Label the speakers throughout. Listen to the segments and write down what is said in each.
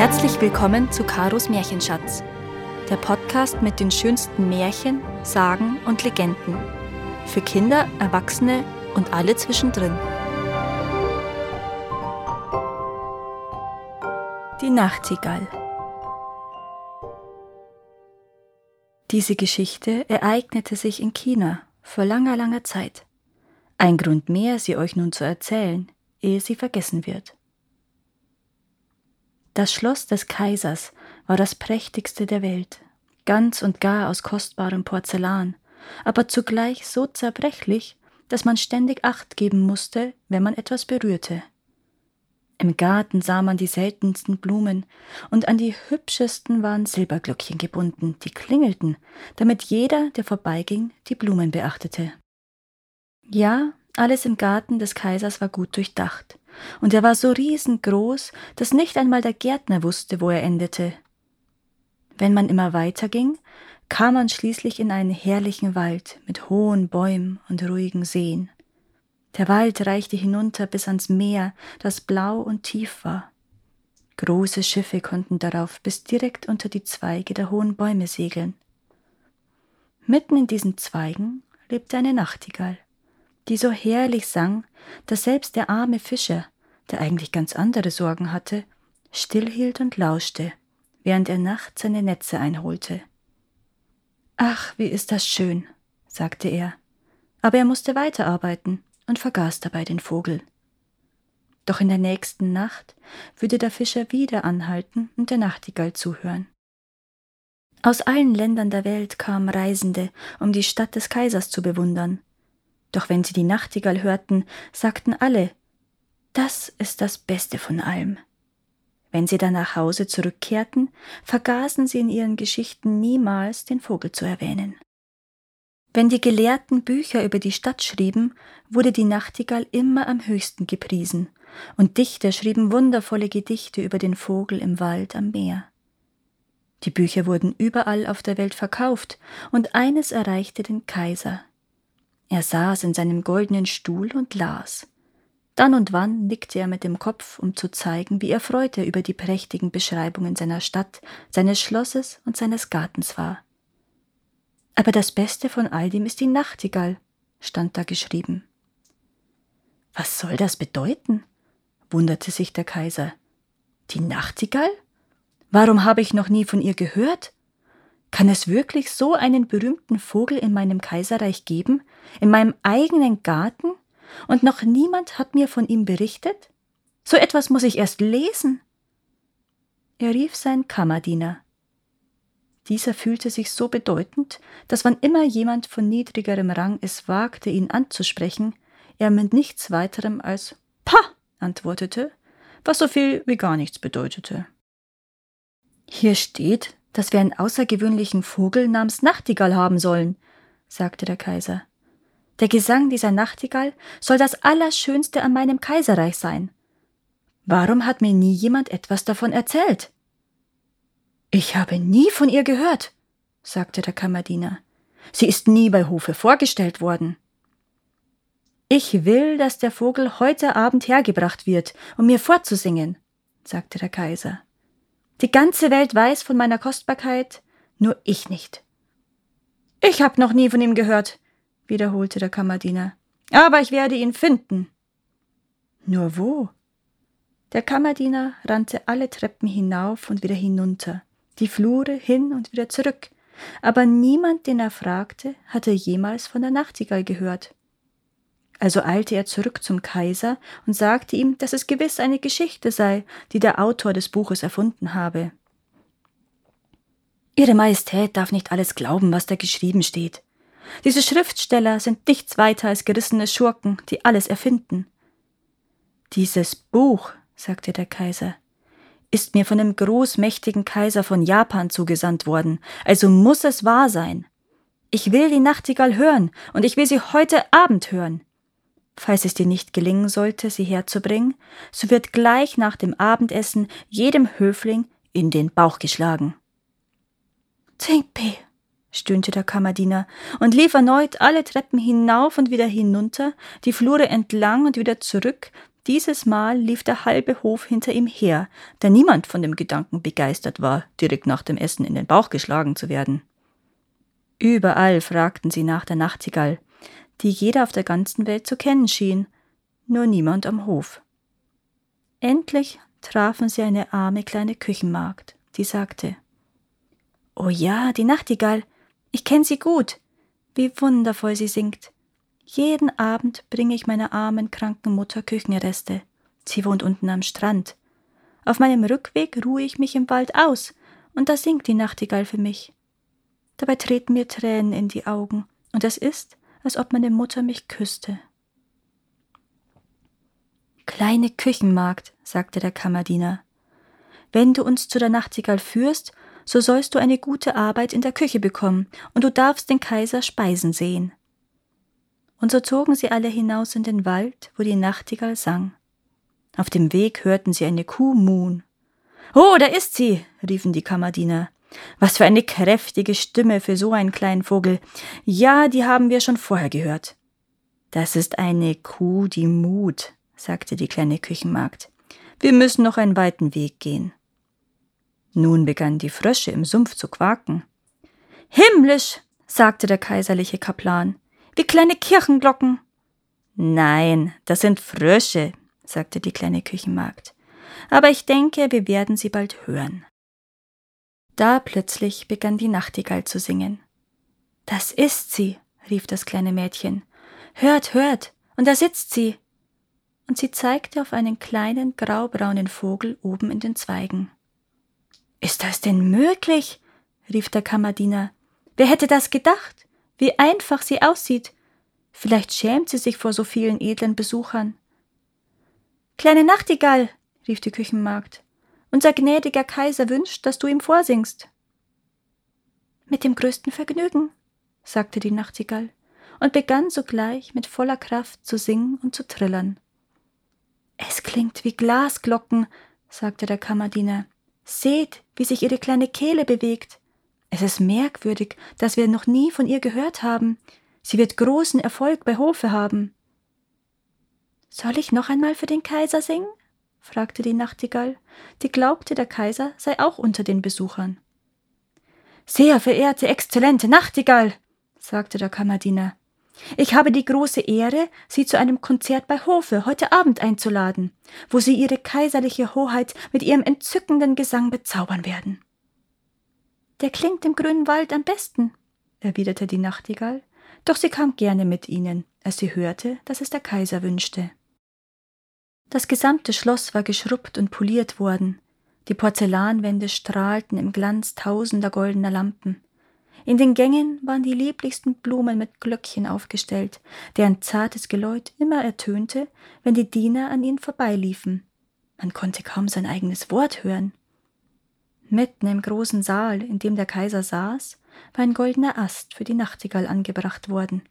Speaker 1: Herzlich willkommen zu Karos Märchenschatz, der Podcast mit den schönsten Märchen, Sagen und Legenden. Für Kinder, Erwachsene und alle zwischendrin. Die Nachtigall. Diese Geschichte ereignete sich in China vor langer, langer Zeit. Ein Grund mehr, sie euch nun zu erzählen, ehe sie vergessen wird. Das Schloss des Kaisers war das prächtigste der Welt, ganz und gar aus kostbarem Porzellan, aber zugleich so zerbrechlich, dass man ständig Acht geben musste, wenn man etwas berührte. Im Garten sah man die seltensten Blumen, und an die hübschesten waren Silberglöckchen gebunden, die klingelten, damit jeder, der vorbeiging, die Blumen beachtete. Ja, alles im Garten des Kaisers war gut durchdacht, und er war so riesengroß, dass nicht einmal der Gärtner wusste, wo er endete. Wenn man immer weiterging, kam man schließlich in einen herrlichen Wald mit hohen Bäumen und ruhigen Seen. Der Wald reichte hinunter bis ans Meer, das blau und tief war. Große Schiffe konnten darauf bis direkt unter die Zweige der hohen Bäume segeln. Mitten in diesen Zweigen lebte eine Nachtigall die so herrlich sang, dass selbst der arme Fischer, der eigentlich ganz andere Sorgen hatte, stillhielt und lauschte, während er nachts seine Netze einholte. Ach, wie ist das schön, sagte er, aber er musste weiterarbeiten und vergaß dabei den Vogel. Doch in der nächsten Nacht würde der Fischer wieder anhalten und der Nachtigall zuhören. Aus allen Ländern der Welt kamen Reisende, um die Stadt des Kaisers zu bewundern, doch wenn sie die Nachtigall hörten, sagten alle, das ist das Beste von allem. Wenn sie dann nach Hause zurückkehrten, vergaßen sie in ihren Geschichten niemals den Vogel zu erwähnen. Wenn die Gelehrten Bücher über die Stadt schrieben, wurde die Nachtigall immer am höchsten gepriesen, und Dichter schrieben wundervolle Gedichte über den Vogel im Wald am Meer. Die Bücher wurden überall auf der Welt verkauft, und eines erreichte den Kaiser, er saß in seinem goldenen Stuhl und las. Dann und wann nickte er mit dem Kopf, um zu zeigen, wie erfreut er über die prächtigen Beschreibungen seiner Stadt, seines Schlosses und seines Gartens war. Aber das Beste von all dem ist die Nachtigall, stand da geschrieben. Was soll das bedeuten? wunderte sich der Kaiser. Die Nachtigall? Warum habe ich noch nie von ihr gehört? Kann es wirklich so einen berühmten Vogel in meinem Kaiserreich geben, in meinem eigenen Garten, und noch niemand hat mir von ihm berichtet? So etwas muss ich erst lesen. Er rief seinen Kammerdiener. Dieser fühlte sich so bedeutend, dass wann immer jemand von niedrigerem Rang es wagte, ihn anzusprechen, er mit nichts weiterem als Pah antwortete, was so viel wie gar nichts bedeutete. Hier steht, dass wir einen außergewöhnlichen Vogel namens Nachtigall haben sollen, sagte der Kaiser. Der Gesang dieser Nachtigall soll das Allerschönste an meinem Kaiserreich sein. Warum hat mir nie jemand etwas davon erzählt? Ich habe nie von ihr gehört, sagte der Kammerdiener. Sie ist nie bei Hofe vorgestellt worden. Ich will, dass der Vogel heute Abend hergebracht wird, um mir vorzusingen, sagte der Kaiser. Die ganze Welt weiß von meiner Kostbarkeit, nur ich nicht. Ich hab noch nie von ihm gehört, wiederholte der Kammerdiener. Aber ich werde ihn finden. Nur wo? Der Kammerdiener rannte alle Treppen hinauf und wieder hinunter, die Flure hin und wieder zurück, aber niemand, den er fragte, hatte jemals von der Nachtigall gehört. Also eilte er zurück zum Kaiser und sagte ihm, dass es gewiss eine Geschichte sei, die der Autor des Buches erfunden habe. Ihre Majestät darf nicht alles glauben, was da geschrieben steht. Diese Schriftsteller sind nichts weiter als gerissene Schurken, die alles erfinden. Dieses Buch, sagte der Kaiser, ist mir von dem großmächtigen Kaiser von Japan zugesandt worden, also muss es wahr sein. Ich will die Nachtigall hören, und ich will sie heute Abend hören. Falls es dir nicht gelingen sollte, sie herzubringen, so wird gleich nach dem Abendessen jedem Höfling in den Bauch geschlagen. Zingpe, stöhnte der Kammerdiener und lief erneut alle Treppen hinauf und wieder hinunter, die Flure entlang und wieder zurück, dieses Mal lief der halbe Hof hinter ihm her, da niemand von dem Gedanken begeistert war, direkt nach dem Essen in den Bauch geschlagen zu werden. Überall fragten sie nach der Nachtigall, die jeder auf der ganzen Welt zu kennen schien, nur niemand am Hof. Endlich trafen sie eine arme kleine Küchenmagd, die sagte Oh ja, die Nachtigall, ich kenn sie gut, wie wundervoll sie singt. Jeden Abend bringe ich meiner armen, kranken Mutter Küchenreste. Sie wohnt unten am Strand. Auf meinem Rückweg ruhe ich mich im Wald aus, und da singt die Nachtigall für mich. Dabei treten mir Tränen in die Augen, und es ist, als ob meine Mutter mich küsste. Kleine Küchenmagd, sagte der Kammerdiener, wenn du uns zu der Nachtigall führst, so sollst du eine gute Arbeit in der Küche bekommen, und du darfst den Kaiser speisen sehen. Und so zogen sie alle hinaus in den Wald, wo die Nachtigall sang. Auf dem Weg hörten sie eine Kuh muhen. Oh, da ist sie, riefen die Kammerdiener. Was für eine kräftige Stimme für so einen kleinen Vogel. Ja, die haben wir schon vorher gehört. Das ist eine Kuh, die mut, sagte die kleine Küchenmagd. Wir müssen noch einen weiten Weg gehen. Nun begannen die Frösche im Sumpf zu quaken. Himmlisch, sagte der kaiserliche Kaplan wie kleine Kirchenglocken. Nein, das sind Frösche, sagte die kleine Küchenmagd. Aber ich denke, wir werden sie bald hören. Da plötzlich begann die Nachtigall zu singen. Das ist sie, rief das kleine Mädchen. Hört, hört, und da sitzt sie. Und sie zeigte auf einen kleinen graubraunen Vogel oben in den Zweigen. Ist das denn möglich? rief der Kammerdiener. Wer hätte das gedacht? wie einfach sie aussieht. Vielleicht schämt sie sich vor so vielen edlen Besuchern. Kleine Nachtigall, rief die Küchenmagd, unser gnädiger Kaiser wünscht, dass du ihm vorsingst. Mit dem größten Vergnügen, sagte die Nachtigall und begann sogleich mit voller Kraft zu singen und zu trillern. Es klingt wie Glasglocken, sagte der Kammerdiener. Seht, wie sich ihre kleine Kehle bewegt. Es ist merkwürdig, dass wir noch nie von ihr gehört haben. Sie wird großen Erfolg bei Hofe haben. Soll ich noch einmal für den Kaiser singen? fragte die Nachtigall, die glaubte, der Kaiser sei auch unter den Besuchern. Sehr verehrte, exzellente Nachtigall, sagte der Kammerdiener, ich habe die große Ehre, Sie zu einem Konzert bei Hofe heute Abend einzuladen, wo Sie Ihre kaiserliche Hoheit mit Ihrem entzückenden Gesang bezaubern werden. Der klingt im grünen Wald am besten, erwiderte die Nachtigall, doch sie kam gerne mit ihnen, als sie hörte, dass es der Kaiser wünschte. Das gesamte Schloss war geschrubbt und poliert worden, die Porzellanwände strahlten im Glanz tausender goldener Lampen. In den Gängen waren die lieblichsten Blumen mit Glöckchen aufgestellt, deren zartes Geläut immer ertönte, wenn die Diener an ihnen vorbeiliefen. Man konnte kaum sein eigenes Wort hören. Mitten im großen Saal, in dem der Kaiser saß, war ein goldener Ast für die Nachtigall angebracht worden.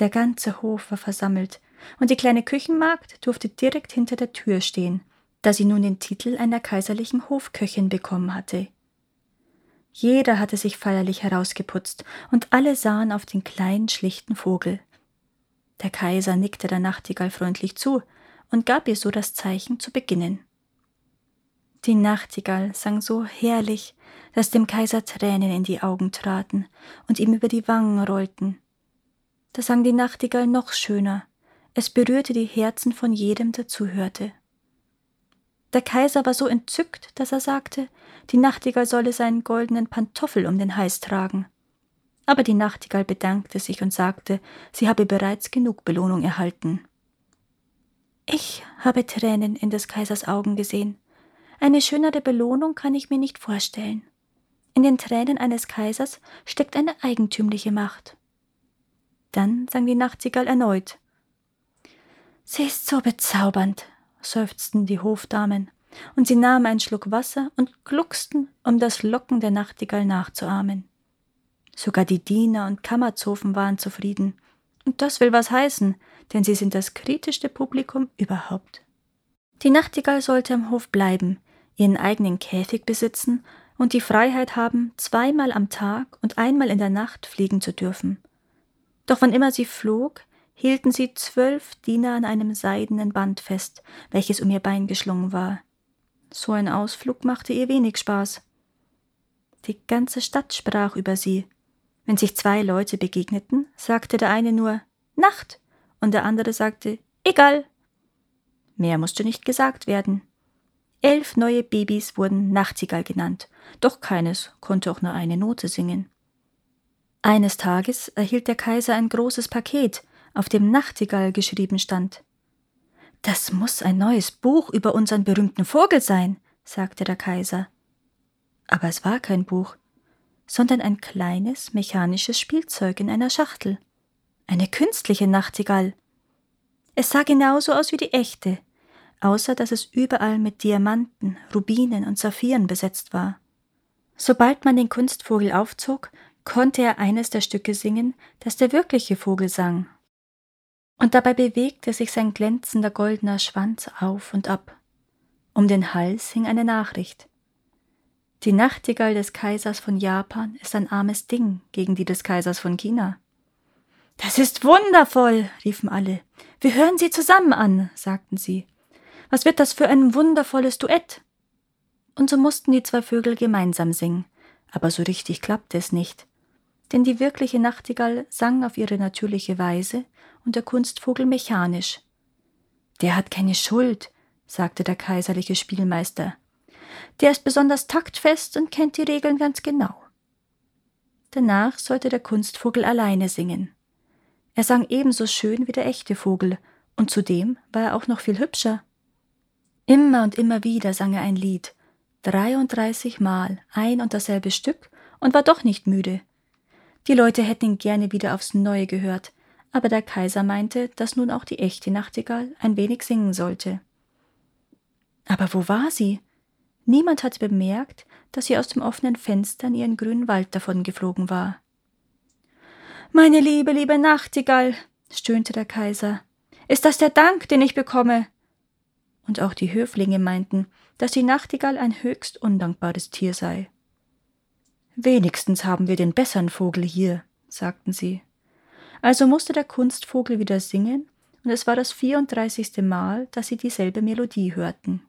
Speaker 1: Der ganze Hof war versammelt, und die kleine Küchenmagd durfte direkt hinter der Tür stehen, da sie nun den Titel einer kaiserlichen Hofköchin bekommen hatte. Jeder hatte sich feierlich herausgeputzt, und alle sahen auf den kleinen, schlichten Vogel. Der Kaiser nickte der Nachtigall freundlich zu und gab ihr so das Zeichen zu beginnen. Die Nachtigall sang so herrlich, dass dem Kaiser Tränen in die Augen traten und ihm über die Wangen rollten. Da sang die Nachtigall noch schöner, es berührte die Herzen von jedem, der zuhörte. Der Kaiser war so entzückt, dass er sagte, die Nachtigall solle seinen goldenen Pantoffel um den Hals tragen. Aber die Nachtigall bedankte sich und sagte, sie habe bereits genug Belohnung erhalten. Ich habe Tränen in des Kaisers Augen gesehen, eine schönere Belohnung kann ich mir nicht vorstellen. In den Tränen eines Kaisers steckt eine eigentümliche Macht. Dann sang die Nachtigall erneut. Sie ist so bezaubernd, seufzten die Hofdamen, und sie nahmen einen Schluck Wasser und glucksten, um das Locken der Nachtigall nachzuahmen. Sogar die Diener und Kammerzofen waren zufrieden, und das will was heißen, denn sie sind das kritischste Publikum überhaupt. Die Nachtigall sollte am Hof bleiben, ihren eigenen Käfig besitzen und die Freiheit haben, zweimal am Tag und einmal in der Nacht fliegen zu dürfen. Doch wann immer sie flog, hielten sie zwölf Diener an einem seidenen Band fest, welches um ihr Bein geschlungen war. So ein Ausflug machte ihr wenig Spaß. Die ganze Stadt sprach über sie. Wenn sich zwei Leute begegneten, sagte der eine nur Nacht und der andere sagte Egal. Mehr musste nicht gesagt werden. Elf neue Babys wurden Nachtigall genannt, doch keines konnte auch nur eine Note singen. Eines Tages erhielt der Kaiser ein großes Paket, auf dem Nachtigall geschrieben stand. Das muss ein neues Buch über unseren berühmten Vogel sein, sagte der Kaiser. Aber es war kein Buch, sondern ein kleines mechanisches Spielzeug in einer Schachtel. Eine künstliche Nachtigall. Es sah genauso aus wie die echte, außer dass es überall mit Diamanten, Rubinen und Saphiren besetzt war. Sobald man den Kunstvogel aufzog, konnte er eines der Stücke singen, das der wirkliche Vogel sang. Und dabei bewegte sich sein glänzender goldener Schwanz auf und ab. Um den Hals hing eine Nachricht. Die Nachtigall des Kaisers von Japan ist ein armes Ding gegen die des Kaisers von China. Das ist wundervoll, riefen alle. Wir hören sie zusammen an, sagten sie. Was wird das für ein wundervolles Duett? Und so mussten die zwei Vögel gemeinsam singen, aber so richtig klappte es nicht. Denn die wirkliche Nachtigall sang auf ihre natürliche Weise und der Kunstvogel mechanisch. Der hat keine Schuld, sagte der kaiserliche Spielmeister. Der ist besonders taktfest und kennt die Regeln ganz genau. Danach sollte der Kunstvogel alleine singen. Er sang ebenso schön wie der echte Vogel, und zudem war er auch noch viel hübscher. Immer und immer wieder sang er ein Lied, 33 Mal ein und dasselbe Stück und war doch nicht müde. Die Leute hätten ihn gerne wieder aufs Neue gehört, aber der Kaiser meinte, dass nun auch die echte Nachtigall ein wenig singen sollte. Aber wo war sie? Niemand hatte bemerkt, dass sie aus dem offenen Fenster in ihren grünen Wald davongeflogen war. Meine liebe, liebe Nachtigall, stöhnte der Kaiser, ist das der Dank, den ich bekomme? und auch die Höflinge meinten, dass die Nachtigall ein höchst undankbares Tier sei. Wenigstens haben wir den besseren Vogel hier, sagten sie. Also musste der Kunstvogel wieder singen, und es war das vierunddreißigste Mal, dass sie dieselbe Melodie hörten.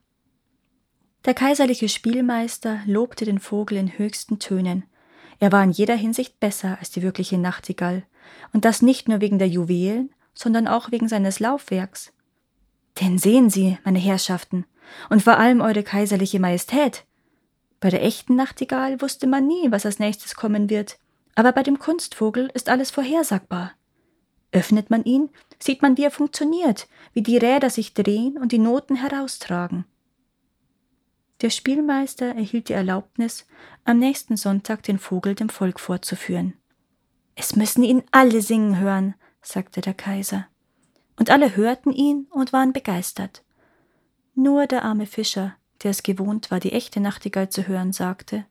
Speaker 1: Der kaiserliche Spielmeister lobte den Vogel in höchsten Tönen. Er war in jeder Hinsicht besser als die wirkliche Nachtigall, und das nicht nur wegen der Juwelen, sondern auch wegen seines Laufwerks. Denn sehen Sie, meine Herrschaften, und vor allem Eure kaiserliche Majestät, bei der echten Nachtigall wusste man nie, was als nächstes kommen wird, aber bei dem Kunstvogel ist alles vorhersagbar. Öffnet man ihn, sieht man, wie er funktioniert, wie die Räder sich drehen und die Noten heraustragen. Der Spielmeister erhielt die Erlaubnis, am nächsten Sonntag den Vogel dem Volk vorzuführen. Es müssen ihn alle singen hören, sagte der Kaiser und alle hörten ihn und waren begeistert. Nur der arme Fischer, der es gewohnt war, die echte Nachtigall zu hören, sagte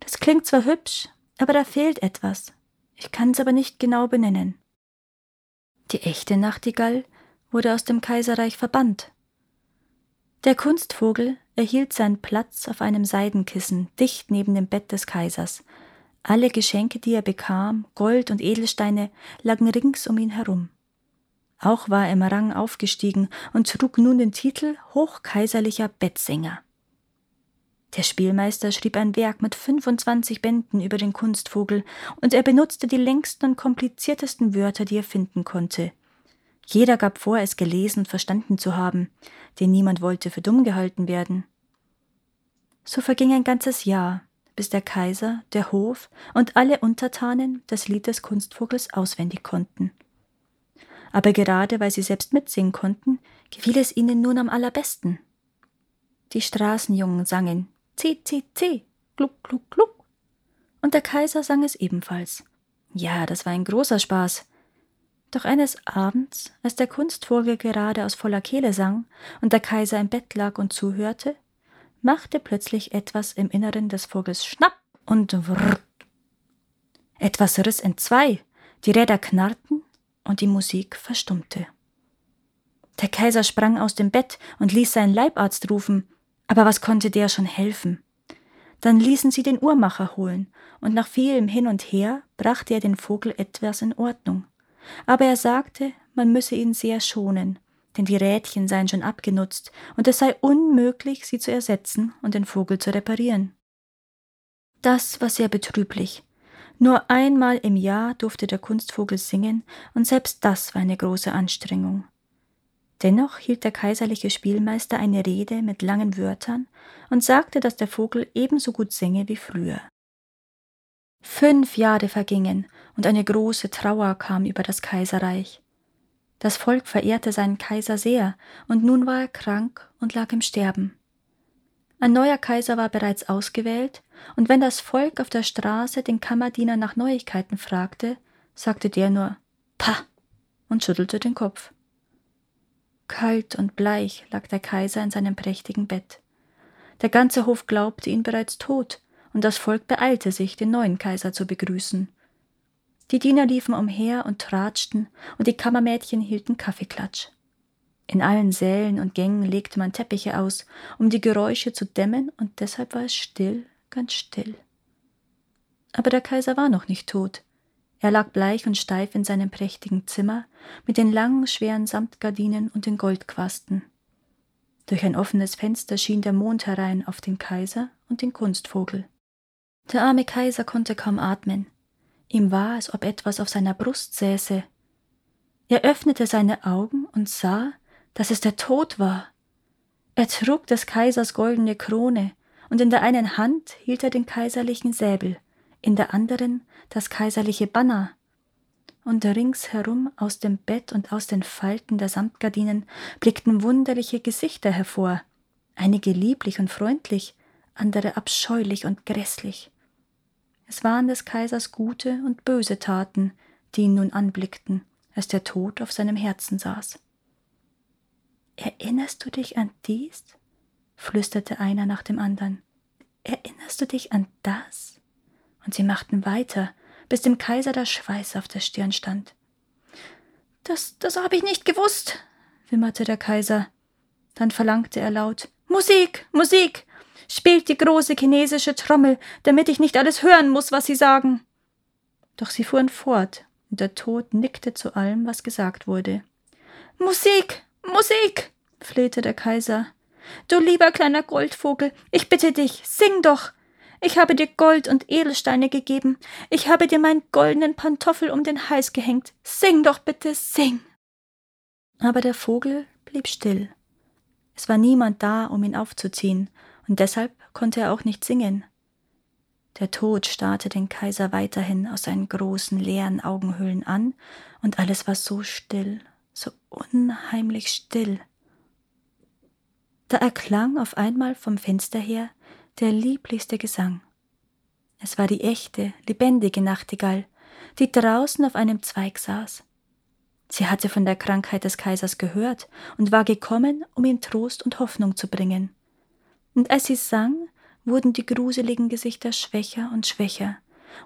Speaker 1: Das klingt zwar hübsch, aber da fehlt etwas. Ich kann es aber nicht genau benennen. Die echte Nachtigall wurde aus dem Kaiserreich verbannt. Der Kunstvogel erhielt seinen Platz auf einem Seidenkissen dicht neben dem Bett des Kaisers. Alle Geschenke, die er bekam, Gold und Edelsteine, lagen rings um ihn herum. Auch war er im Rang aufgestiegen und trug nun den Titel Hochkaiserlicher Bettsänger. Der Spielmeister schrieb ein Werk mit 25 Bänden über den Kunstvogel und er benutzte die längsten und kompliziertesten Wörter, die er finden konnte. Jeder gab vor, es gelesen und verstanden zu haben, denn niemand wollte für dumm gehalten werden. So verging ein ganzes Jahr, bis der Kaiser, der Hof und alle Untertanen das Lied des Kunstvogels auswendig konnten aber gerade weil sie selbst mitsingen konnten, gefiel es ihnen nun am allerbesten. Die Straßenjungen sangen C, C, C, gluck, gluck, gluck. Und der Kaiser sang es ebenfalls. Ja, das war ein großer Spaß. Doch eines Abends, als der Kunstvogel gerade aus voller Kehle sang und der Kaiser im Bett lag und zuhörte, machte plötzlich etwas im Inneren des Vogels Schnapp und Wrrt. Etwas riss entzwei, die Räder knarrten und die Musik verstummte. Der Kaiser sprang aus dem Bett und ließ seinen Leibarzt rufen, aber was konnte der schon helfen? Dann ließen sie den Uhrmacher holen, und nach vielem Hin und Her brachte er den Vogel etwas in Ordnung. aber er sagte, man müsse ihn sehr schonen, denn die Rädchen seien schon abgenutzt und es sei unmöglich, sie zu ersetzen und den Vogel zu reparieren. Das war sehr betrüblich. Nur einmal im Jahr durfte der Kunstvogel singen, und selbst das war eine große Anstrengung. Dennoch hielt der kaiserliche Spielmeister eine Rede mit langen Wörtern und sagte, dass der Vogel ebenso gut singe wie früher. Fünf Jahre vergingen, und eine große Trauer kam über das Kaiserreich. Das Volk verehrte seinen Kaiser sehr, und nun war er krank und lag im Sterben. Ein neuer Kaiser war bereits ausgewählt, und wenn das Volk auf der Straße den Kammerdiener nach Neuigkeiten fragte, sagte der nur Pah und schüttelte den Kopf. Kalt und bleich lag der Kaiser in seinem prächtigen Bett. Der ganze Hof glaubte ihn bereits tot, und das Volk beeilte sich, den neuen Kaiser zu begrüßen. Die Diener liefen umher und tratschten, und die Kammermädchen hielten Kaffeeklatsch. In allen Sälen und Gängen legte man Teppiche aus, um die Geräusche zu dämmen, und deshalb war es still, ganz still. Aber der Kaiser war noch nicht tot. Er lag bleich und steif in seinem prächtigen Zimmer mit den langen, schweren Samtgardinen und den Goldquasten. Durch ein offenes Fenster schien der Mond herein auf den Kaiser und den Kunstvogel. Der arme Kaiser konnte kaum atmen. Ihm war, als ob etwas auf seiner Brust säße. Er öffnete seine Augen und sah, dass es der Tod war. Er trug des Kaisers goldene Krone, und in der einen Hand hielt er den kaiserlichen Säbel, in der anderen das kaiserliche Banner. Und ringsherum aus dem Bett und aus den Falten der Samtgardinen blickten wunderliche Gesichter hervor, einige lieblich und freundlich, andere abscheulich und grässlich. Es waren des Kaisers gute und böse Taten, die ihn nun anblickten, als der Tod auf seinem Herzen saß. Erinnerst du dich an dies? flüsterte einer nach dem anderen. Erinnerst du dich an das? Und sie machten weiter, bis dem Kaiser der Schweiß auf der Stirn stand. Das, das habe ich nicht gewusst, wimmerte der Kaiser. Dann verlangte er laut Musik, Musik. Spielt die große chinesische Trommel, damit ich nicht alles hören muss, was Sie sagen. Doch sie fuhren fort, und der Tod nickte zu allem, was gesagt wurde. Musik, Musik, flehte der Kaiser. Du lieber kleiner Goldvogel, ich bitte dich, sing doch. Ich habe dir Gold und Edelsteine gegeben, ich habe dir meinen goldenen Pantoffel um den Hals gehängt. Sing doch bitte, sing. Aber der Vogel blieb still. Es war niemand da, um ihn aufzuziehen, und deshalb konnte er auch nicht singen. Der Tod starrte den Kaiser weiterhin aus seinen großen leeren Augenhöhlen an, und alles war so still, so unheimlich still. Da erklang auf einmal vom Fenster her der lieblichste Gesang. Es war die echte, lebendige Nachtigall, die draußen auf einem Zweig saß. Sie hatte von der Krankheit des Kaisers gehört und war gekommen, um ihm Trost und Hoffnung zu bringen und als sie sang, wurden die gruseligen Gesichter schwächer und schwächer,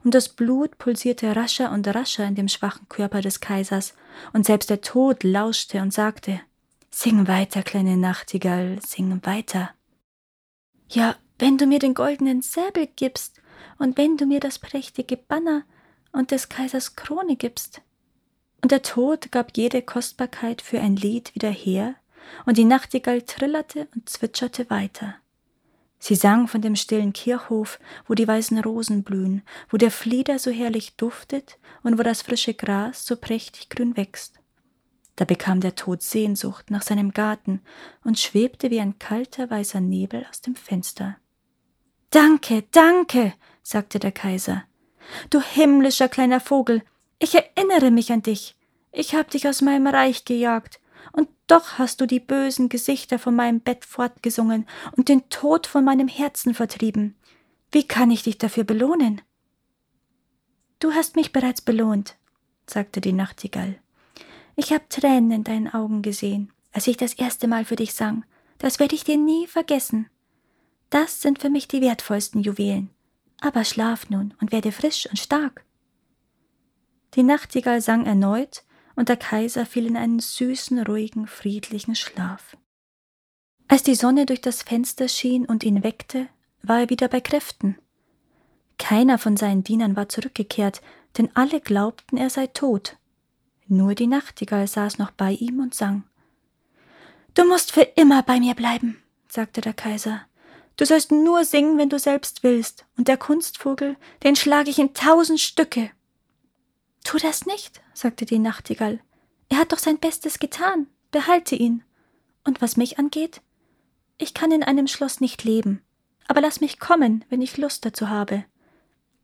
Speaker 1: und das Blut pulsierte rascher und rascher in dem schwachen Körper des Kaisers, und selbst der Tod lauschte und sagte Sing weiter, kleine Nachtigall, sing weiter. Ja, wenn du mir den goldenen Säbel gibst, und wenn du mir das prächtige Banner und des Kaisers Krone gibst. Und der Tod gab jede Kostbarkeit für ein Lied wieder her, und die Nachtigall trillerte und zwitscherte weiter. Sie sang von dem stillen Kirchhof, wo die weißen Rosen blühen, wo der Flieder so herrlich duftet und wo das frische Gras so prächtig grün wächst. Da bekam der Tod Sehnsucht nach seinem Garten und schwebte wie ein kalter weißer Nebel aus dem Fenster. Danke, danke, sagte der Kaiser. Du himmlischer kleiner Vogel, ich erinnere mich an dich. Ich hab dich aus meinem Reich gejagt, und doch hast du die bösen Gesichter von meinem Bett fortgesungen und den Tod von meinem Herzen vertrieben. Wie kann ich dich dafür belohnen? Du hast mich bereits belohnt, sagte die Nachtigall. Ich habe Tränen in deinen Augen gesehen, als ich das erste Mal für dich sang. Das werde ich dir nie vergessen. Das sind für mich die wertvollsten Juwelen. Aber schlaf nun und werde frisch und stark. Die Nachtigall sang erneut, und der Kaiser fiel in einen süßen, ruhigen, friedlichen Schlaf. Als die Sonne durch das Fenster schien und ihn weckte, war er wieder bei Kräften. Keiner von seinen Dienern war zurückgekehrt, denn alle glaubten, er sei tot. Nur die Nachtigall saß noch bei ihm und sang. Du musst für immer bei mir bleiben, sagte der Kaiser. Du sollst nur singen, wenn du selbst willst, und der Kunstvogel, den schlage ich in tausend Stücke. Tu das nicht, sagte die Nachtigall. Er hat doch sein Bestes getan. Behalte ihn. Und was mich angeht, ich kann in einem Schloss nicht leben, aber lass mich kommen, wenn ich Lust dazu habe.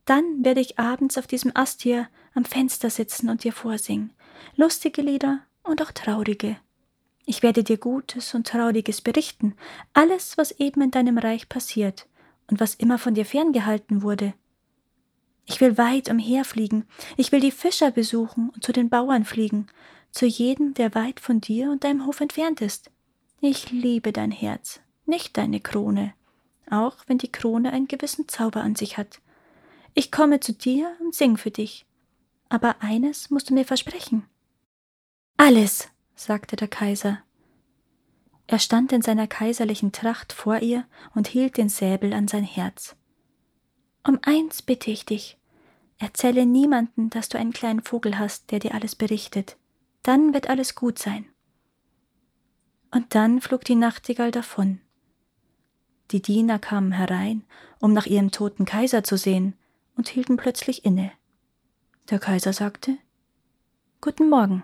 Speaker 1: Dann werde ich abends auf diesem Ast hier am Fenster sitzen und dir vorsingen, lustige Lieder und auch traurige. Ich werde dir Gutes und Trauriges berichten, alles, was eben in deinem Reich passiert und was immer von dir ferngehalten wurde. Ich will weit umherfliegen, ich will die Fischer besuchen und zu den Bauern fliegen, zu jedem, der weit von dir und deinem Hof entfernt ist. Ich liebe dein Herz, nicht deine Krone, auch wenn die Krone einen gewissen Zauber an sich hat. Ich komme zu dir und sing für dich. Aber eines musst du mir versprechen. Alles, sagte der Kaiser. Er stand in seiner kaiserlichen Tracht vor ihr und hielt den Säbel an sein Herz. Um eins bitte ich dich. Erzähle niemanden, dass du einen kleinen Vogel hast, der dir alles berichtet. Dann wird alles gut sein. Und dann flog die Nachtigall davon. Die Diener kamen herein, um nach ihrem toten Kaiser zu sehen, und hielten plötzlich inne. Der Kaiser sagte Guten Morgen.